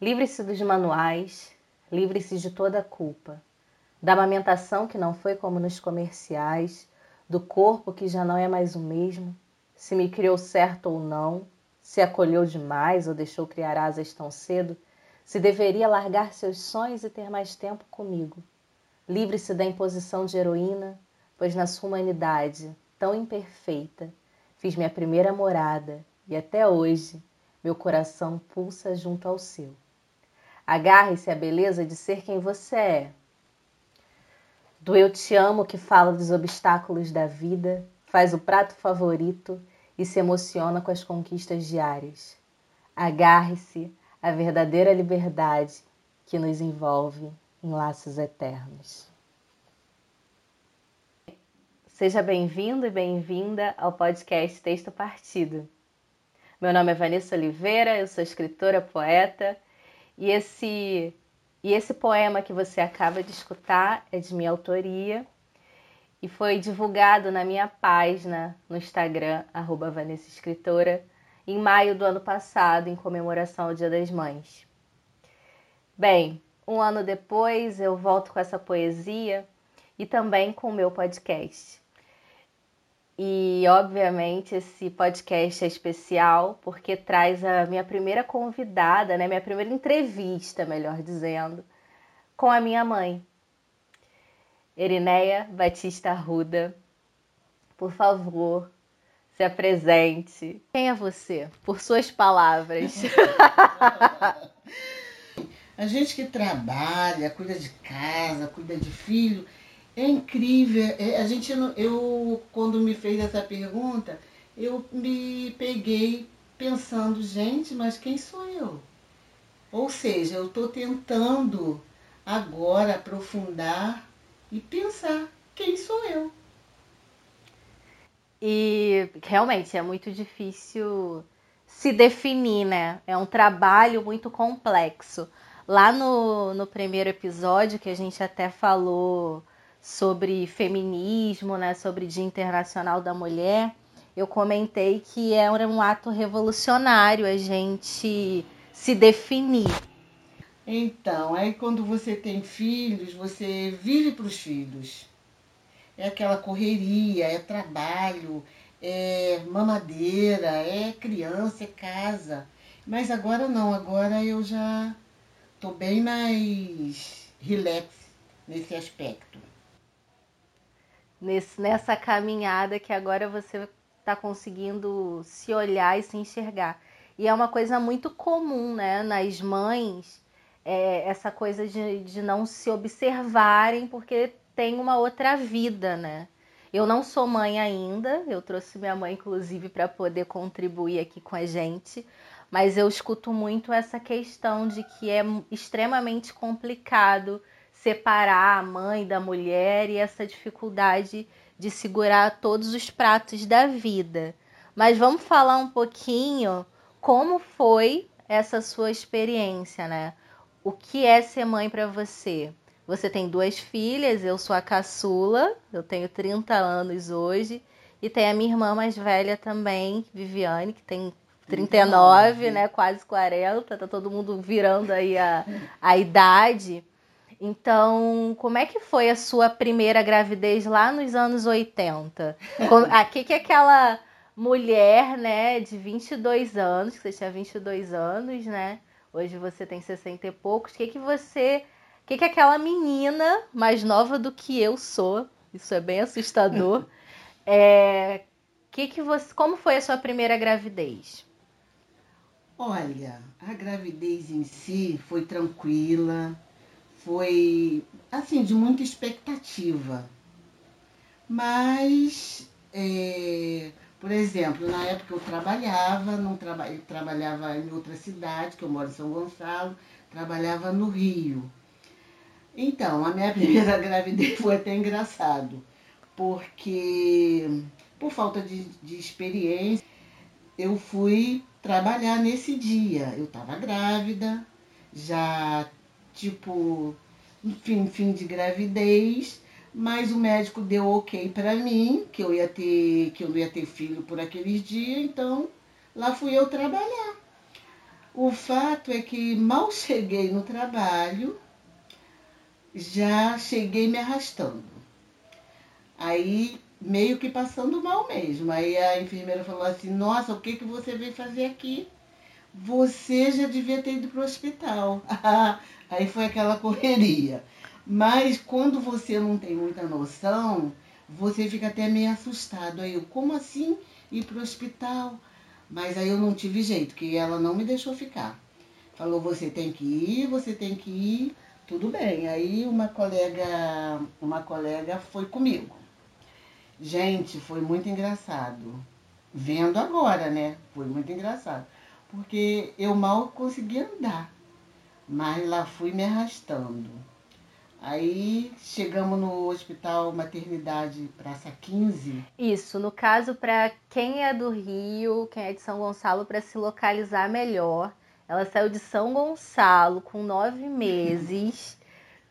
Livre-se dos manuais, livre-se de toda culpa, da amamentação que não foi como nos comerciais, do corpo que já não é mais o mesmo, se me criou certo ou não, se acolheu demais ou deixou criar asas tão cedo, se deveria largar seus sonhos e ter mais tempo comigo. Livre-se da imposição de heroína, pois na sua humanidade, tão imperfeita, fiz minha primeira morada e até hoje meu coração pulsa junto ao seu. Agarre-se à beleza de ser quem você é. Do eu te amo que fala dos obstáculos da vida, faz o prato favorito e se emociona com as conquistas diárias. Agarre-se à verdadeira liberdade que nos envolve em laços eternos. Seja bem-vindo e bem-vinda ao podcast Texto Partido. Meu nome é Vanessa Oliveira, eu sou escritora, poeta e esse, e esse poema que você acaba de escutar é de minha autoria e foi divulgado na minha página no Instagram, Vanessa Escritora, em maio do ano passado, em comemoração ao Dia das Mães. Bem, um ano depois eu volto com essa poesia e também com o meu podcast. E, obviamente, esse podcast é especial porque traz a minha primeira convidada, né? Minha primeira entrevista, melhor dizendo, com a minha mãe. Erineia Batista Arruda, por favor, se apresente. Quem é você? Por suas palavras. a gente que trabalha, cuida de casa, cuida de filho, é incrível. É, a gente, eu, quando me fez essa pergunta, eu me peguei pensando, gente, mas quem sou eu? Ou seja, eu estou tentando agora aprofundar e pensar quem sou eu. E realmente é muito difícil se definir, né? É um trabalho muito complexo. Lá no, no primeiro episódio, que a gente até falou sobre feminismo, né, sobre Dia Internacional da Mulher, eu comentei que era um ato revolucionário a gente se definir. Então, aí quando você tem filhos, você vive para os filhos. É aquela correria, é trabalho, é mamadeira, é criança, é casa. Mas agora não, agora eu já tô bem mais relax nesse aspecto nesse, nessa caminhada que agora você está conseguindo se olhar e se enxergar. E é uma coisa muito comum, né, nas mães, é, essa coisa de, de não se observarem porque tem uma outra vida, né? Eu não sou mãe ainda, eu trouxe minha mãe, inclusive, para poder contribuir aqui com a gente, mas eu escuto muito essa questão de que é extremamente complicado separar a mãe da mulher e essa dificuldade de segurar todos os pratos da vida. Mas vamos falar um pouquinho como foi essa sua experiência, né? O que é ser mãe para você? Você tem duas filhas, eu sou a caçula, eu tenho 30 anos hoje, e tem a minha irmã mais velha também, Viviane, que tem 39, 39. né? Quase 40, tá todo mundo virando aí a, a idade. Então, como é que foi a sua primeira gravidez lá nos anos 80? Aqui que é aquela mulher, né, de 22 anos, que você tinha 22 anos, né? Hoje você tem 60 e poucos. O que que você, o que que aquela menina mais nova do que eu sou? Isso é bem assustador. é, que que você, como foi a sua primeira gravidez? Olha, a gravidez em si foi tranquila foi assim de muita expectativa. Mas, é, por exemplo, na época eu trabalhava, não traba, eu trabalhava em outra cidade, que eu moro em São Gonçalo, trabalhava no Rio. Então, a minha primeira gravidez foi até engraçado, porque por falta de, de experiência, eu fui trabalhar nesse dia. Eu estava grávida, já tipo, fim, fim de gravidez, mas o médico deu ok para mim, que eu ia ter, que eu ia ter filho por aqueles dias, então lá fui eu trabalhar. O fato é que mal cheguei no trabalho, já cheguei me arrastando. Aí meio que passando mal mesmo. Aí a enfermeira falou assim, nossa, o que, que você veio fazer aqui? Você já devia ter ido para o hospital. Aí foi aquela correria. Mas quando você não tem muita noção, você fica até meio assustado. Aí eu, como assim ir para o hospital? Mas aí eu não tive jeito, que ela não me deixou ficar. Falou, você tem que ir, você tem que ir, tudo bem. Aí uma colega, uma colega foi comigo. Gente, foi muito engraçado. Vendo agora, né? Foi muito engraçado. Porque eu mal conseguia andar. Mas lá fui me arrastando. Aí chegamos no Hospital Maternidade Praça 15. Isso, no caso, para quem é do Rio, quem é de São Gonçalo, para se localizar melhor, ela saiu de São Gonçalo com nove meses.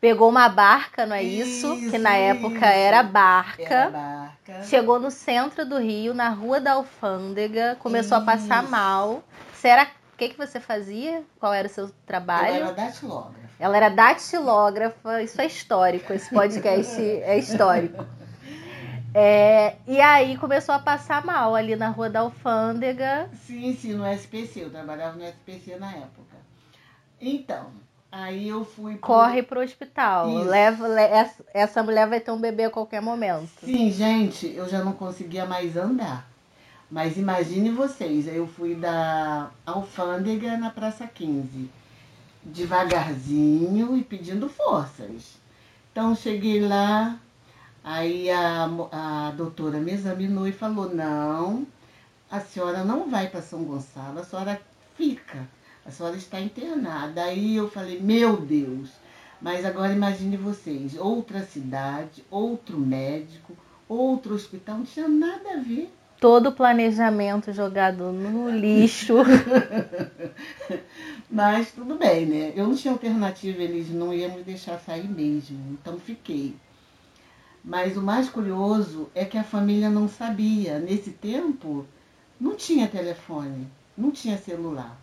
Pegou uma barca, não é isso? isso que na época isso. era barca. Era barca. Chegou no centro do Rio, na Rua da Alfândega, começou isso. a passar mal. Você era que, que você fazia? Qual era o seu trabalho? Eu era datilógrafa. Ela era datilógrafa, isso é histórico, esse podcast é histórico. É, e aí começou a passar mal ali na Rua da Alfândega. Sim, sim, no SPC, eu trabalhava no SPC na época. Então, aí eu fui. Pro... Corre pro hospital. Leva, essa mulher vai ter um bebê a qualquer momento. Sim, gente, eu já não conseguia mais andar. Mas imagine vocês, eu fui da alfândega na Praça 15, devagarzinho e pedindo forças. Então cheguei lá, aí a, a doutora me examinou e falou, não, a senhora não vai para São Gonçalo, a senhora fica, a senhora está internada. Aí eu falei, meu Deus, mas agora imagine vocês, outra cidade, outro médico, outro hospital, não tinha nada a ver todo o planejamento jogado no lixo. Mas tudo bem, né? Eu não tinha alternativa, eles não iam me deixar sair mesmo, então fiquei. Mas o mais curioso é que a família não sabia. Nesse tempo, não tinha telefone, não tinha celular.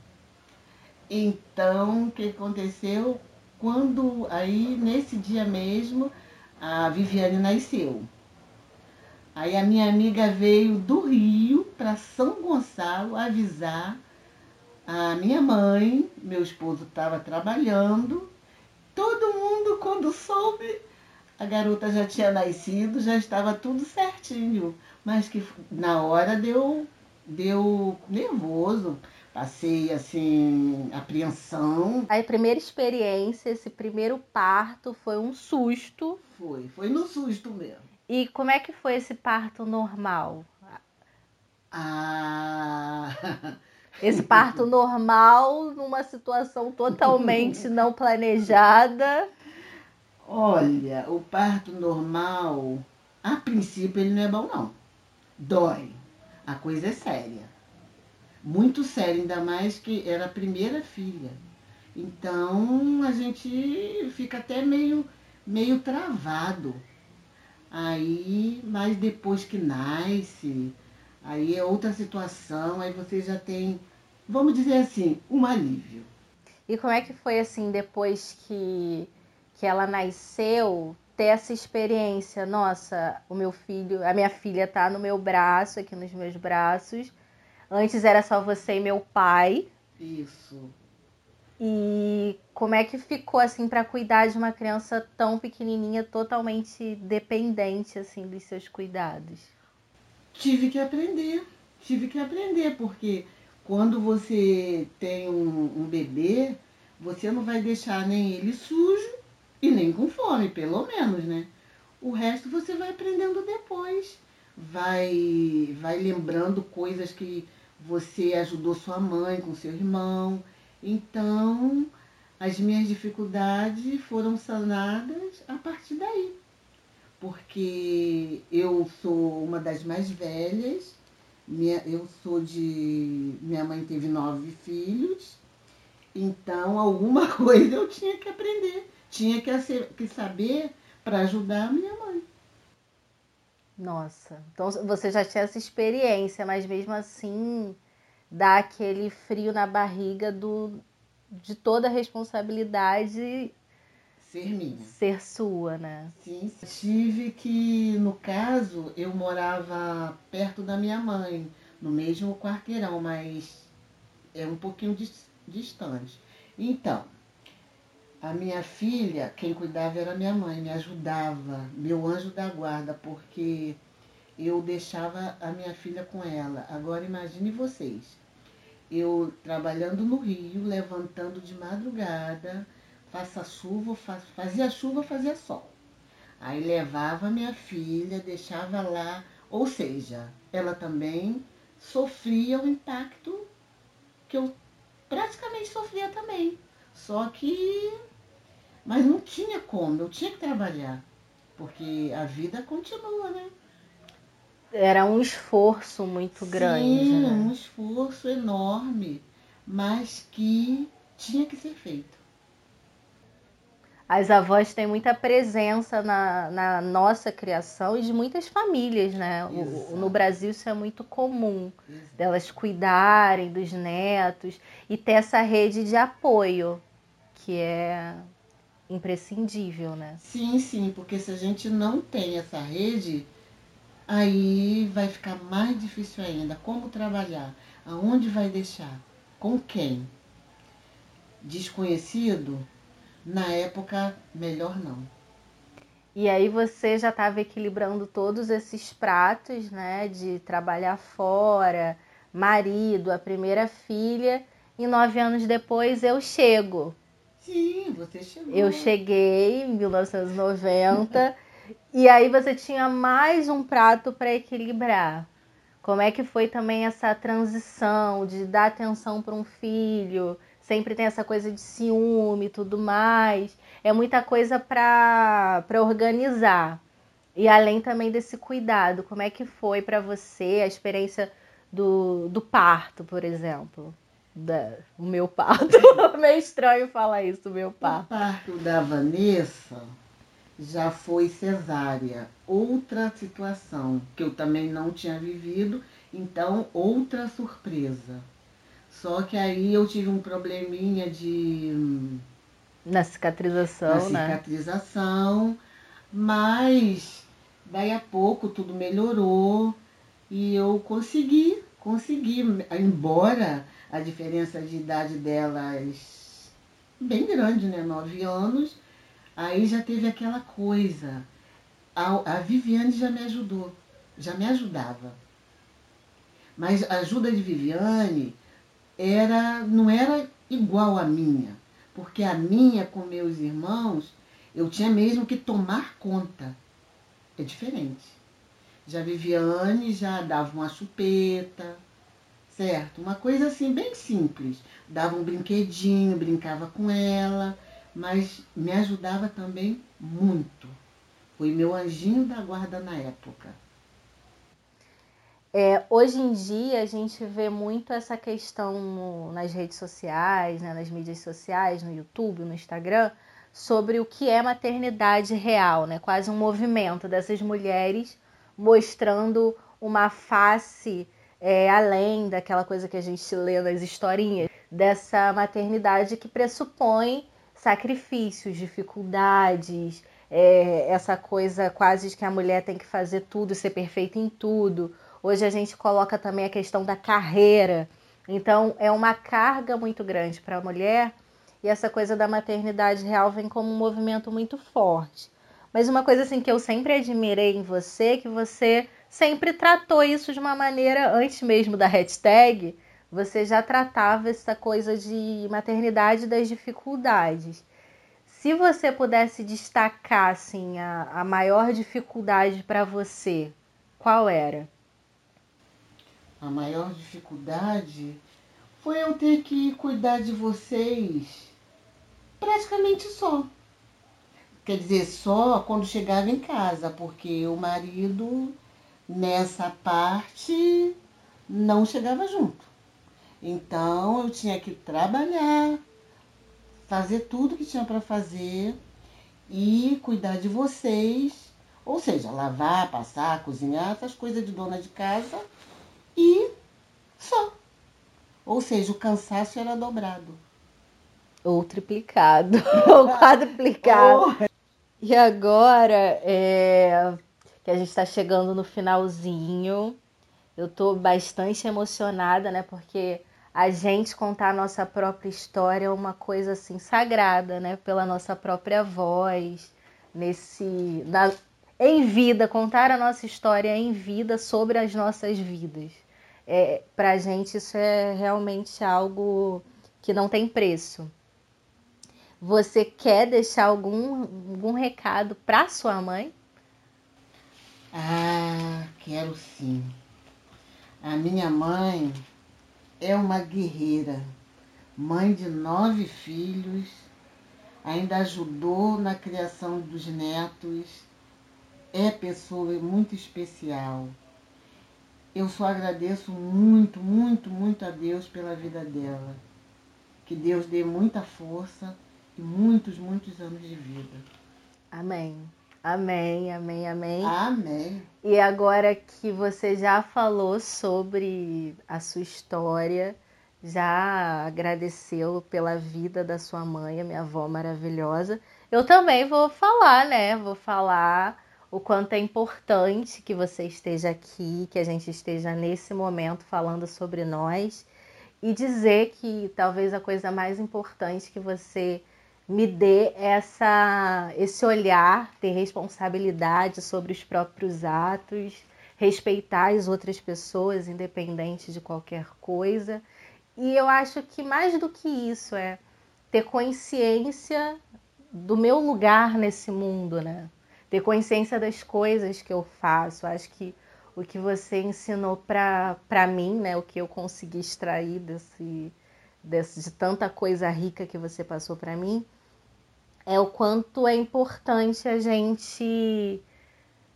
Então, o que aconteceu? Quando, aí, nesse dia mesmo, a Viviane nasceu. Aí a minha amiga veio do Rio para São Gonçalo avisar a minha mãe, meu esposo estava trabalhando, todo mundo quando soube, a garota já tinha nascido, já estava tudo certinho, mas que na hora deu deu nervoso, passei assim apreensão. A primeira experiência, esse primeiro parto foi um susto. Foi, foi no susto mesmo. E como é que foi esse parto normal? Ah. Esse parto normal numa situação totalmente não planejada. Olha, o parto normal, a princípio ele não é bom não. Dói. A coisa é séria. Muito séria, ainda mais que era a primeira filha. Então a gente fica até meio meio travado. Aí, mas depois que nasce, aí é outra situação, aí você já tem, vamos dizer assim, um alívio. E como é que foi assim, depois que, que ela nasceu, ter essa experiência? Nossa, o meu filho, a minha filha tá no meu braço, aqui nos meus braços. Antes era só você e meu pai. Isso. E como é que ficou assim para cuidar de uma criança tão pequenininha, totalmente dependente assim dos seus cuidados? Tive que aprender, tive que aprender porque quando você tem um, um bebê, você não vai deixar nem ele sujo e nem com fome, pelo menos, né? O resto você vai aprendendo depois. Vai, vai lembrando coisas que você ajudou sua mãe com seu irmão então, as minhas dificuldades foram sanadas a partir daí. Porque eu sou uma das mais velhas, minha, eu sou de. Minha mãe teve nove filhos, então alguma coisa eu tinha que aprender, tinha que, que saber para ajudar a minha mãe. Nossa, então você já tinha essa experiência, mas mesmo assim dá aquele frio na barriga do, de toda a responsabilidade ser minha. Ser sua, né? Sim, tive que, no caso, eu morava perto da minha mãe, no mesmo quarteirão, mas é um pouquinho distante. Então, a minha filha, quem cuidava era minha mãe, me ajudava, meu anjo da guarda, porque eu deixava a minha filha com ela. Agora imagine vocês, eu trabalhando no Rio, levantando de madrugada, faça chuva, fazia chuva, fazia sol. Aí levava minha filha, deixava lá, ou seja, ela também sofria o impacto que eu praticamente sofria também. Só que. Mas não tinha como, eu tinha que trabalhar. Porque a vida continua, né? Era um esforço muito grande. Sim, né? um esforço enorme, mas que tinha que ser feito as avós têm muita presença na, na nossa criação e de muitas famílias, né? O, no Brasil isso é muito comum, Exato. delas cuidarem dos netos e ter essa rede de apoio, que é imprescindível, né? Sim, sim, porque se a gente não tem essa rede, aí vai ficar mais difícil ainda. Como trabalhar? Aonde vai deixar? Com quem? Desconhecido? Na época, melhor não. E aí você já estava equilibrando todos esses pratos, né? De trabalhar fora, marido, a primeira filha, e nove anos depois eu chego. Sim, você chegou. Eu cheguei em 1990 e aí você tinha mais um prato para equilibrar. Como é que foi também essa transição de dar atenção para um filho, sempre tem essa coisa de ciúme e tudo mais. É muita coisa para organizar. E além também desse cuidado, como é que foi para você a experiência do, do parto, por exemplo? Da, o meu parto. Meio estranho falar isso, o meu parto. O parto da Vanessa já foi cesárea. Outra situação que eu também não tinha vivido, então outra surpresa. Só que aí eu tive um probleminha de. Na cicatrização, na né? cicatrização, mas daí a pouco tudo melhorou e eu consegui, consegui, embora a diferença de idade delas bem grande, né? Nove anos, aí já teve aquela coisa. A, a Viviane já me ajudou, já me ajudava. Mas a ajuda de Viviane era não era igual à minha, porque a minha com meus irmãos eu tinha mesmo que tomar conta. É diferente. Já Viviane já dava uma chupeta, certo? Uma coisa assim bem simples. Dava um brinquedinho, brincava com ela, mas me ajudava também muito. Foi meu anjinho da guarda na época. É, hoje em dia a gente vê muito essa questão no, nas redes sociais, né, nas mídias sociais, no YouTube, no Instagram, sobre o que é maternidade real, né? Quase um movimento dessas mulheres mostrando uma face é, além daquela coisa que a gente lê nas historinhas, dessa maternidade que pressupõe sacrifícios, dificuldades, é, essa coisa quase de que a mulher tem que fazer tudo, ser perfeita em tudo Hoje a gente coloca também a questão da carreira. Então, é uma carga muito grande para a mulher e essa coisa da maternidade real vem como um movimento muito forte. Mas uma coisa assim que eu sempre admirei em você, é que você sempre tratou isso de uma maneira antes mesmo da hashtag, você já tratava essa coisa de maternidade das dificuldades. Se você pudesse destacar assim a, a maior dificuldade para você, qual era? a maior dificuldade foi eu ter que cuidar de vocês praticamente só. Quer dizer, só quando chegava em casa, porque o marido nessa parte não chegava junto. Então eu tinha que trabalhar, fazer tudo que tinha para fazer e cuidar de vocês, ou seja, lavar, passar, cozinhar, essas coisas de dona de casa e só. Ou seja, o cansaço era dobrado. Ou triplicado, ou quadruplicado. Oh. E agora, é, que a gente está chegando no finalzinho, eu estou bastante emocionada, né? Porque a gente contar a nossa própria história é uma coisa assim sagrada, né? Pela nossa própria voz, nesse na, em vida, contar a nossa história em vida sobre as nossas vidas. É, Para a gente isso é realmente algo que não tem preço. Você quer deixar algum, algum recado para sua mãe? Ah, quero sim. A minha mãe é uma guerreira, mãe de nove filhos, ainda ajudou na criação dos netos, é pessoa muito especial. Eu só agradeço muito, muito, muito a Deus pela vida dela. Que Deus dê muita força e muitos, muitos anos de vida. Amém. Amém, amém, amém. Amém. E agora que você já falou sobre a sua história, já agradeceu pela vida da sua mãe, a minha avó maravilhosa, eu também vou falar, né? Vou falar o quanto é importante que você esteja aqui, que a gente esteja nesse momento falando sobre nós e dizer que talvez a coisa mais importante que você me dê essa esse olhar, ter responsabilidade sobre os próprios atos, respeitar as outras pessoas independente de qualquer coisa. E eu acho que mais do que isso é ter consciência do meu lugar nesse mundo, né? ter consciência das coisas que eu faço. Acho que o que você ensinou para mim, né, o que eu consegui extrair desse, desse, de tanta coisa rica que você passou para mim, é o quanto é importante a gente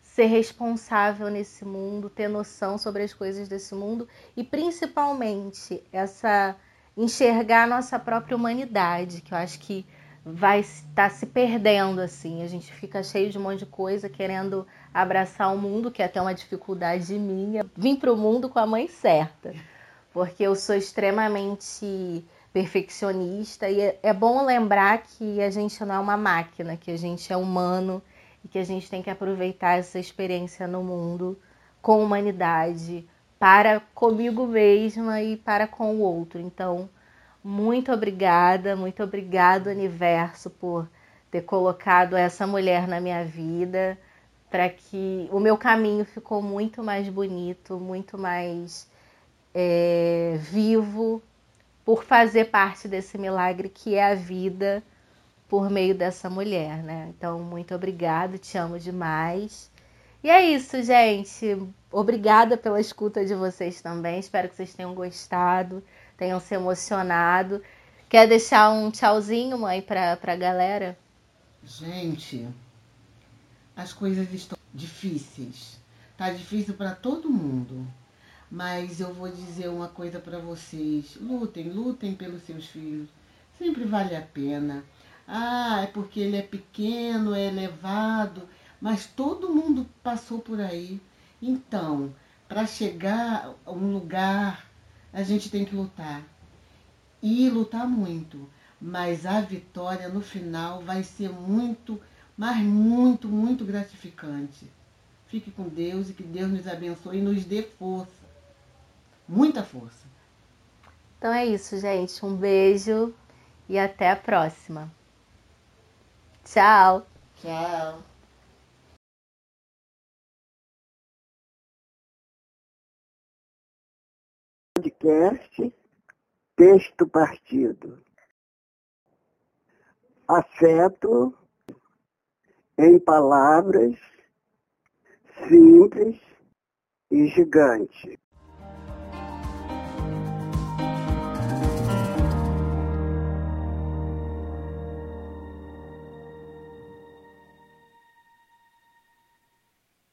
ser responsável nesse mundo, ter noção sobre as coisas desse mundo e principalmente essa enxergar a nossa própria humanidade, que eu acho que vai estar tá se perdendo assim. A gente fica cheio de um monte de coisa, querendo abraçar o mundo, que é até uma dificuldade minha. Vim para o mundo com a mãe certa, porque eu sou extremamente perfeccionista e é, é bom lembrar que a gente não é uma máquina, que a gente é humano e que a gente tem que aproveitar essa experiência no mundo com humanidade para comigo mesma e para com o outro. Então, muito obrigada, muito obrigado, universo, por ter colocado essa mulher na minha vida, para que o meu caminho ficou muito mais bonito, muito mais é, vivo, por fazer parte desse milagre que é a vida por meio dessa mulher, né? Então, muito obrigada, te amo demais. E é isso, gente. Obrigada pela escuta de vocês também. Espero que vocês tenham gostado tenham se emocionado. Quer deixar um tchauzinho, mãe, para a galera? Gente, as coisas estão difíceis. Tá difícil para todo mundo. Mas eu vou dizer uma coisa para vocês: lutem, lutem pelos seus filhos. Sempre vale a pena. Ah, é porque ele é pequeno, é elevado, mas todo mundo passou por aí. Então, para chegar a um lugar a gente tem que lutar. E lutar muito. Mas a vitória no final vai ser muito, mas muito, muito gratificante. Fique com Deus e que Deus nos abençoe e nos dê força. Muita força. Então é isso, gente. Um beijo e até a próxima. Tchau. Tchau. podcast Texto Partido. Afeto em palavras simples e gigante.